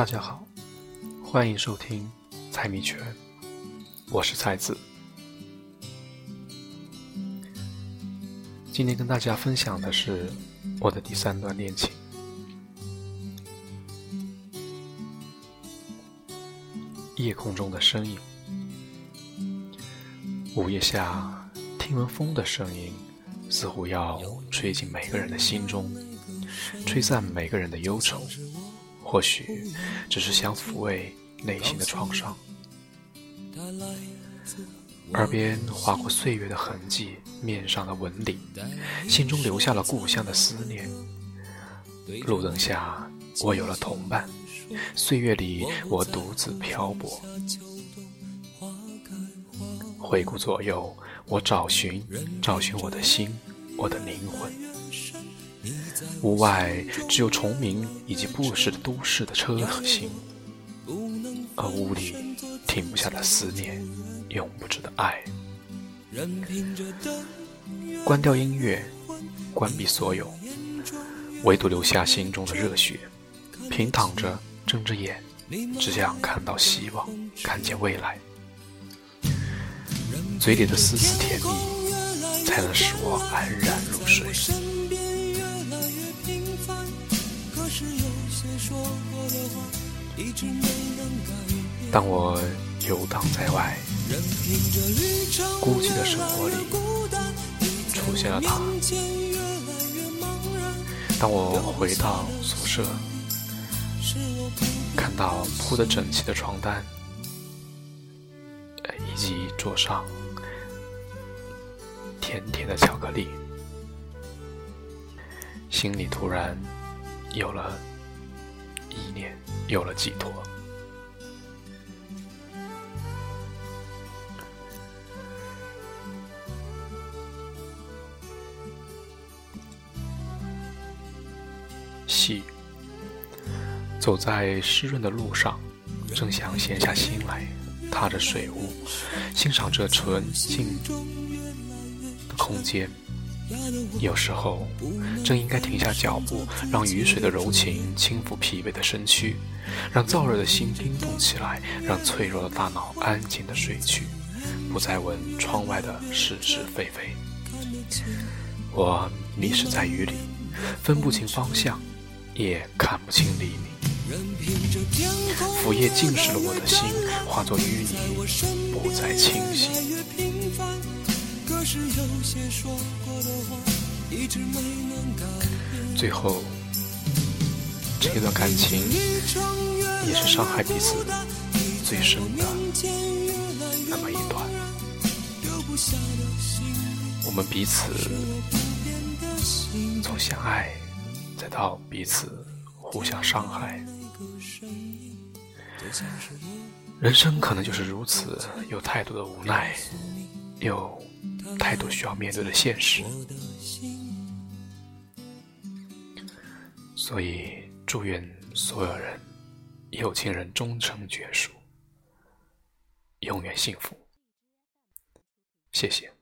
大家好，欢迎收听《猜谜拳》，我是蔡子。今天跟大家分享的是我的第三段恋情。夜空中的身影，午夜下，听闻风的声音，似乎要吹进每个人的心中，吹散每个人的忧愁。或许只是想抚慰内心的创伤。耳边划过岁月的痕迹，面上的纹理，心中留下了故乡的思念。路灯下，我有了同伴；岁月里，我独自漂泊。回顾左右，我找寻，找寻我的心，我的灵魂。屋外只有虫鸣以及不时的都市的车和行，而屋里停不下的思念，永不止的爱。关掉音乐，关闭所有，唯独留下心中的热血。平躺着，睁着眼，只想看到希望，看见未来。嘴里的丝丝甜蜜，才能使我安然入睡。当我游荡在外，孤寂的生活里出现了他。当我回到宿舍，看到铺得整齐的床单，以及桌上甜甜的巧克力，心里突然有了。意念有了寄托。细，走在湿润的路上，正想闲下心来，踏着水雾，欣赏这纯净的空间。有时候，正应该停下脚步，让雨水的柔情轻抚疲惫的身躯，让燥热的心冰冻起来，让脆弱的大脑安静的睡去，不再闻窗外的是是非非。我迷失在雨里，分不清方向，也看不清黎明。腐叶浸湿了我的心，化作淤泥，不再清醒。是有些说过的话，一直没能改变最后，这段感情也是伤害彼此最深的那么一段。我们彼此从相爱，再到彼此互相伤害，人生可能就是如此，有太多的无奈，有。太多需要面对的现实，所以祝愿所有人有情人终成眷属，永远幸福。谢谢。